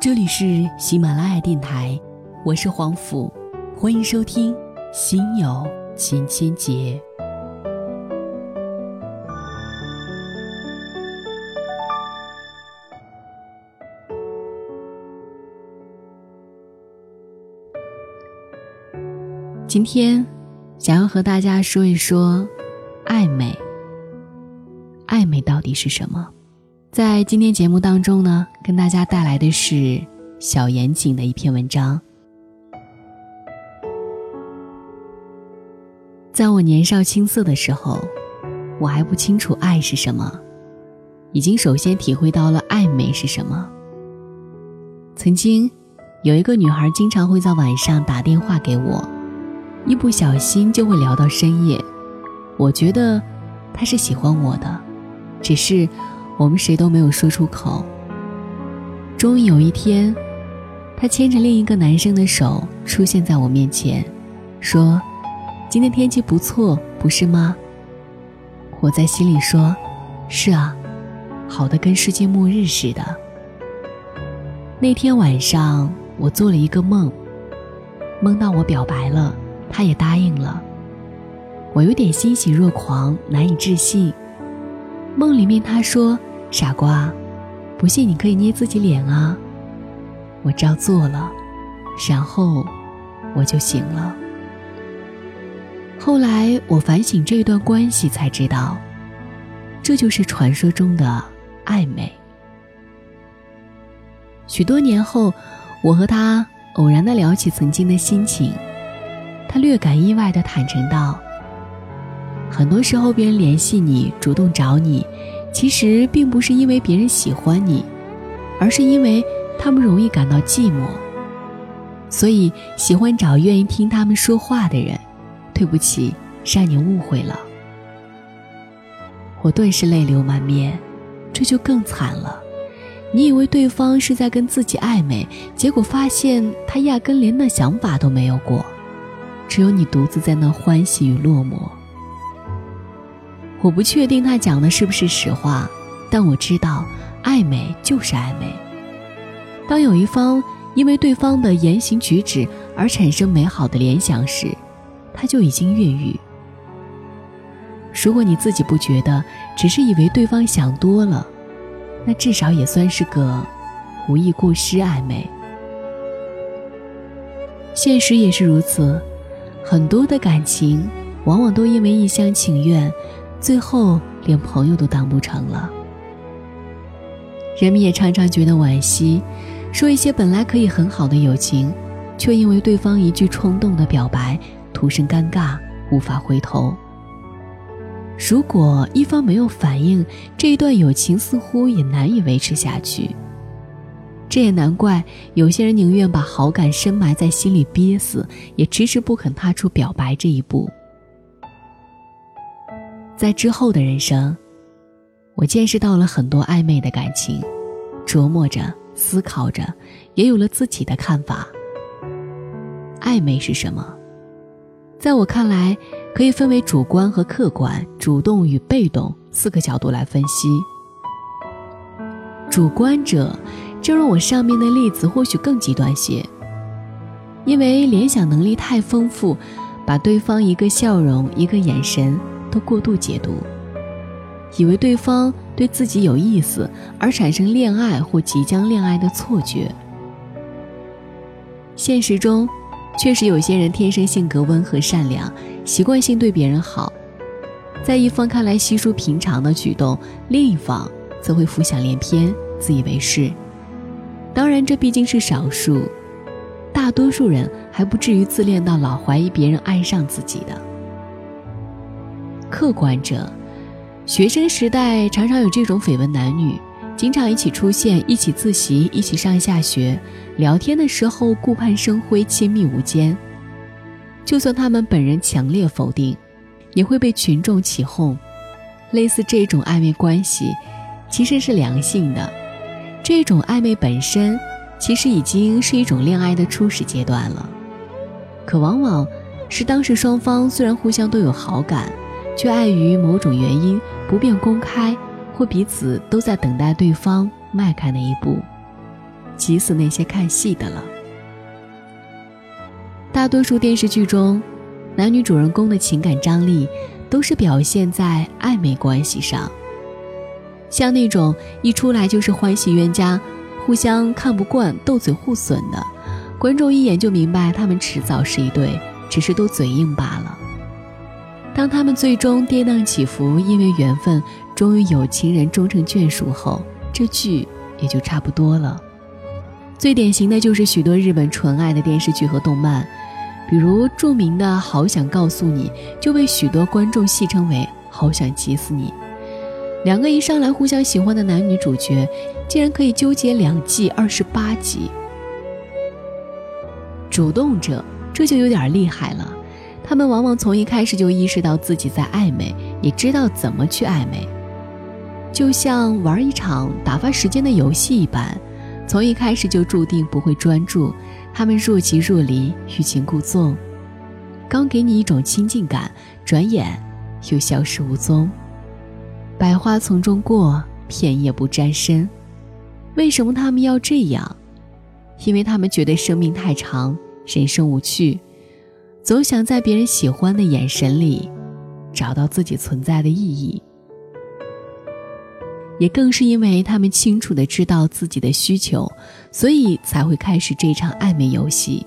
这里是喜马拉雅电台，我是黄甫，欢迎收听《心有千千结》。今天想要和大家说一说暧昧。暧昧到底是什么？在今天节目当中呢，跟大家带来的是小严谨的一篇文章。在我年少青涩的时候，我还不清楚爱是什么，已经首先体会到了暧昧是什么。曾经，有一个女孩经常会在晚上打电话给我，一不小心就会聊到深夜。我觉得她是喜欢我的，只是。我们谁都没有说出口。终于有一天，他牵着另一个男生的手出现在我面前，说：“今天天气不错，不是吗？”我在心里说：“是啊，好的跟世界末日似的。”那天晚上，我做了一个梦，梦到我表白了，他也答应了。我有点欣喜若狂，难以置信。梦里面他说。傻瓜，不信你可以捏自己脸啊！我照做了，然后我就醒了。后来我反省这段关系，才知道，这就是传说中的暧昧。许多年后，我和他偶然的聊起曾经的心情，他略感意外的坦诚道：“很多时候，别人联系你，主动找你。”其实并不是因为别人喜欢你，而是因为他们容易感到寂寞，所以喜欢找愿意听他们说话的人。对不起，让你误会了。我顿时泪流满面，这就更惨了。你以为对方是在跟自己暧昧，结果发现他压根连那想法都没有过，只有你独自在那欢喜与落寞。我不确定他讲的是不是实话，但我知道，暧昧就是暧昧。当有一方因为对方的言行举止而产生美好的联想时，他就已经越狱。如果你自己不觉得，只是以为对方想多了，那至少也算是个无意过失暧昧。现实也是如此，很多的感情往往都因为一厢情愿。最后连朋友都当不成了，人们也常常觉得惋惜，说一些本来可以很好的友情，却因为对方一句冲动的表白，徒生尴尬，无法回头。如果一方没有反应，这一段友情似乎也难以维持下去。这也难怪有些人宁愿把好感深埋在心里憋死，也迟迟不肯踏出表白这一步。在之后的人生，我见识到了很多暧昧的感情，琢磨着、思考着，也有了自己的看法。暧昧是什么？在我看来，可以分为主观和客观、主动与被动四个角度来分析。主观者，正如我上面的例子，或许更极端些，因为联想能力太丰富，把对方一个笑容、一个眼神。都过度解读，以为对方对自己有意思，而产生恋爱或即将恋爱的错觉。现实中，确实有些人天生性格温和善良，习惯性对别人好，在一方看来稀疏平常的举动，另一方则会浮想联翩，自以为是。当然，这毕竟是少数，大多数人还不至于自恋到老怀疑别人爱上自己的。客观者，学生时代常常有这种绯闻男女，经常一起出现，一起自习，一起上下学，聊天的时候顾盼生辉，亲密无间。就算他们本人强烈否定，也会被群众起哄。类似这种暧昧关系，其实是良性的。这种暧昧本身，其实已经是一种恋爱的初始阶段了。可往往是当时双方虽然互相都有好感。却碍于某种原因不便公开，或彼此都在等待对方迈开那一步，急死那些看戏的了。大多数电视剧中，男女主人公的情感张力都是表现在暧昧关系上。像那种一出来就是欢喜冤家，互相看不惯、斗嘴互损的，观众一眼就明白他们迟早是一对，只是都嘴硬罢了。当他们最终跌宕起伏，因为缘分，终于有情人终成眷属后，这剧也就差不多了。最典型的就是许多日本纯爱的电视剧和动漫，比如著名的《好想告诉你》，就被许多观众戏称为“好想急死你”。两个一上来互相喜欢的男女主角，竟然可以纠结两季二十八集。主动者这就有点厉害了，他们往往从一开始就意识到自己在暧昧，也知道怎么去暧昧，就像玩一场打发时间的游戏一般，从一开始就注定不会专注。他们若即若离，欲擒故纵，刚给你一种亲近感，转眼又消失无踪。百花丛中过，片叶不沾身。为什么他们要这样？因为他们觉得生命太长，人生无趣，总想在别人喜欢的眼神里，找到自己存在的意义。也更是因为他们清楚的知道自己的需求，所以才会开始这场暧昧游戏。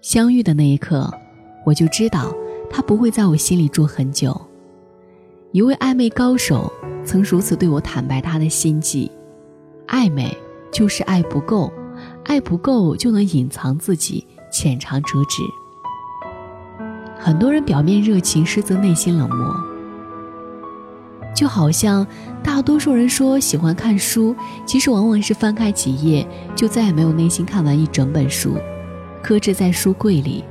相遇的那一刻，我就知道他不会在我心里住很久。一位暧昧高手曾如此对我坦白他的心迹：暧昧就是爱不够，爱不够就能隐藏自己，浅尝辄止。很多人表面热情，实则内心冷漠。就好像大多数人说喜欢看书，其实往往是翻开几页就再也没有耐心看完一整本书，搁置在书柜里，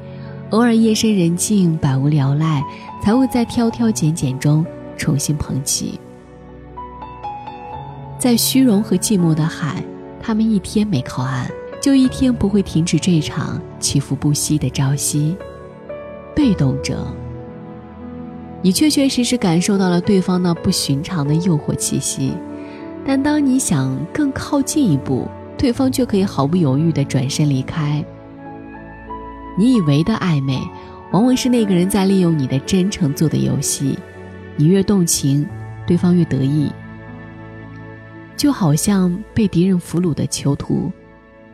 偶尔夜深人静、百无聊赖，才会在挑挑拣拣中。重新捧起，在虚荣和寂寞的海，他们一天没靠岸，就一天不会停止这场起伏不息的朝夕。被动者，你确确实实感受到了对方那不寻常的诱惑气息，但当你想更靠近一步，对方却可以毫不犹豫地转身离开。你以为的暧昧，往往是那个人在利用你的真诚做的游戏。你越动情，对方越得意，就好像被敌人俘虏的囚徒，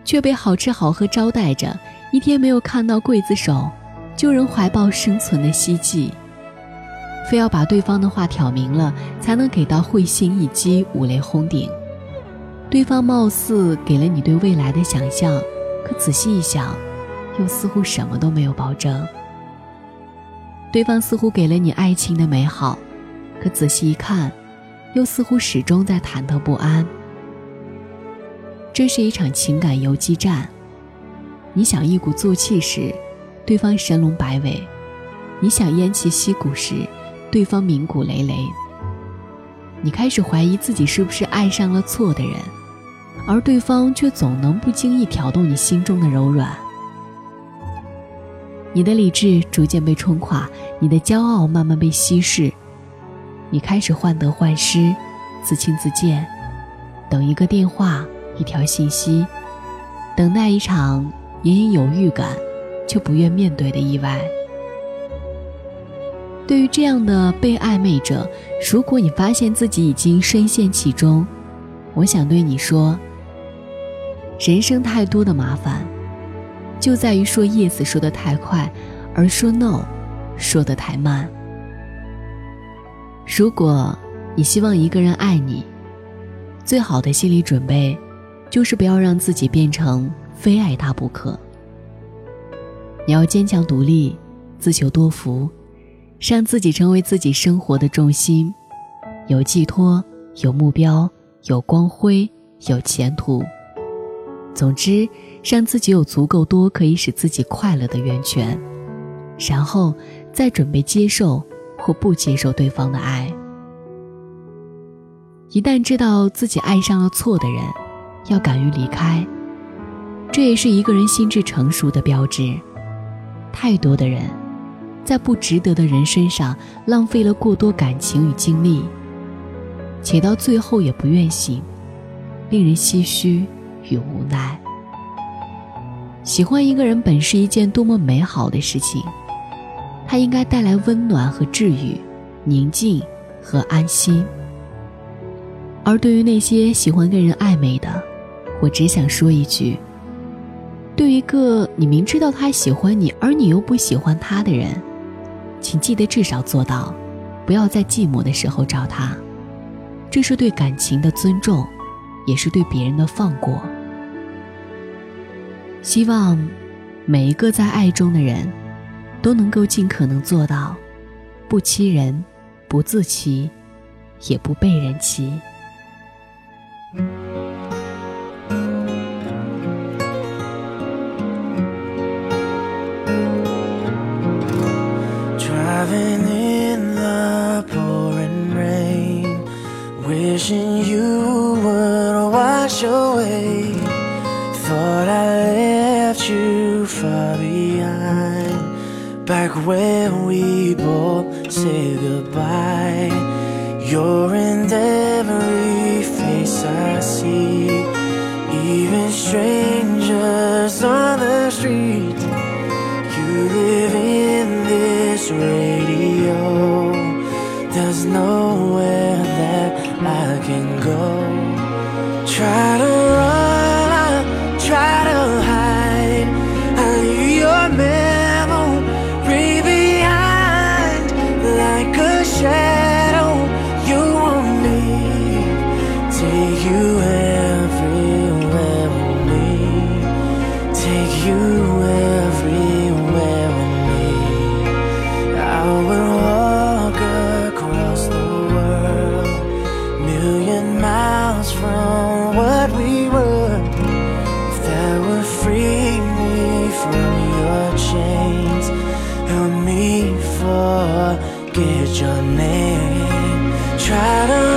却被好吃好喝招待着，一天没有看到刽子手，就仍怀抱生存的希冀，非要把对方的话挑明了，才能给到会心一击、五雷轰顶。对方貌似给了你对未来的想象，可仔细一想，又似乎什么都没有保证。对方似乎给了你爱情的美好。可仔细一看，又似乎始终在忐忑不安。这是一场情感游击战。你想一鼓作气时，对方神龙摆尾；你想偃旗息鼓时，对方鸣鼓擂擂。你开始怀疑自己是不是爱上了错的人，而对方却总能不经意挑动你心中的柔软。你的理智逐渐被冲垮，你的骄傲慢慢被稀释。你开始患得患失，自轻自贱，等一个电话，一条信息，等待一场隐隐有预感，却不愿面对的意外。对于这样的被暧昧者，如果你发现自己已经深陷其中，我想对你说：人生太多的麻烦，就在于说 yes 说的太快，而说 no 说的太慢。如果你希望一个人爱你，最好的心理准备，就是不要让自己变成非爱他不可。你要坚强独立，自求多福，让自己成为自己生活的重心，有寄托，有目标，有光辉，有前途。总之，让自己有足够多可以使自己快乐的源泉，然后再准备接受。或不接受对方的爱，一旦知道自己爱上了错的人，要敢于离开，这也是一个人心智成熟的标志。太多的人，在不值得的人身上浪费了过多感情与精力，且到最后也不愿醒，令人唏嘘，与无奈。喜欢一个人本是一件多么美好的事情，它应该带来温暖和治愈，宁静和安心。而对于那些喜欢跟人暧昧的，我只想说一句：对一个你明知道他喜欢你，而你又不喜欢他的人，请记得至少做到，不要在寂寞的时候找他。这是对感情的尊重，也是对别人的放过。希望每一个在爱中的人，都能够尽可能做到，不欺人，不自欺，也不被人欺。Back where we both say goodbye. You're in every face I see, even strangers on the street. You live in this radio. There's nowhere that I can go. Forget your name. Try to